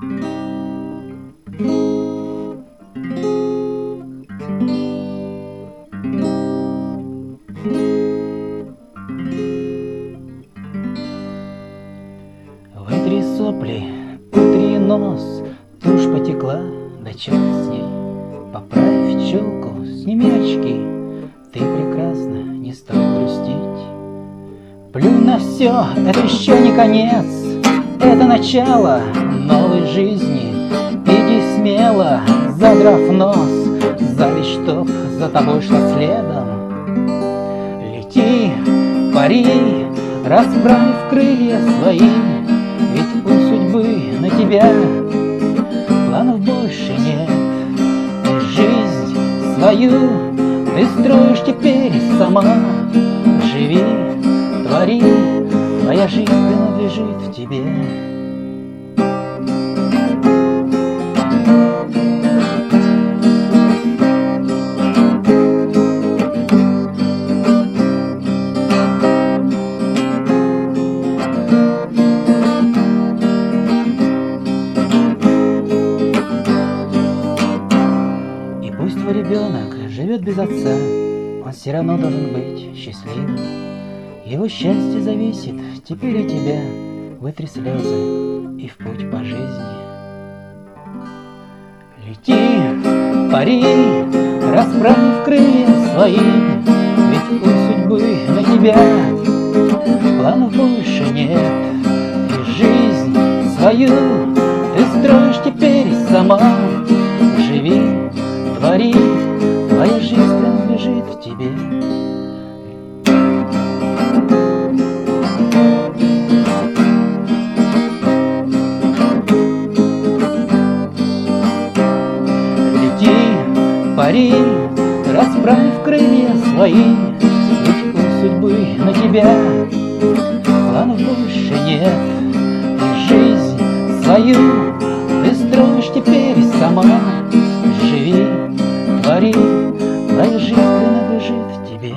Вытри сопли, утри нос, тушь потекла, да черт с ней. Поправь челку, сними очки, ты прекрасна, не стоит грустить. Плюнь на все, это еще не конец, это начало новой жизни. Иди смело, задрав нос, зависть, чтоб за тобой шла следом. Лети, пари, расправив крылья свои, ведь у судьбы на тебя планов больше нет. И жизнь свою ты строишь теперь сама. Живи, твори, твоя жизнь принадлежит тебе. Твой ребенок живет без отца, он все равно должен быть счастливым. Его счастье зависит теперь от тебя, вытри слезы и в путь по жизни. Лети, пари, расправив крылья свои, ведь у судьбы на тебя планов больше нет. И жизнь свою пари, расправив крылья свои, у судьбы на тебя планов больше нет. И жизнь свою ты строишь теперь сама. Живи, твори, твоя жизнь принадлежит тебе.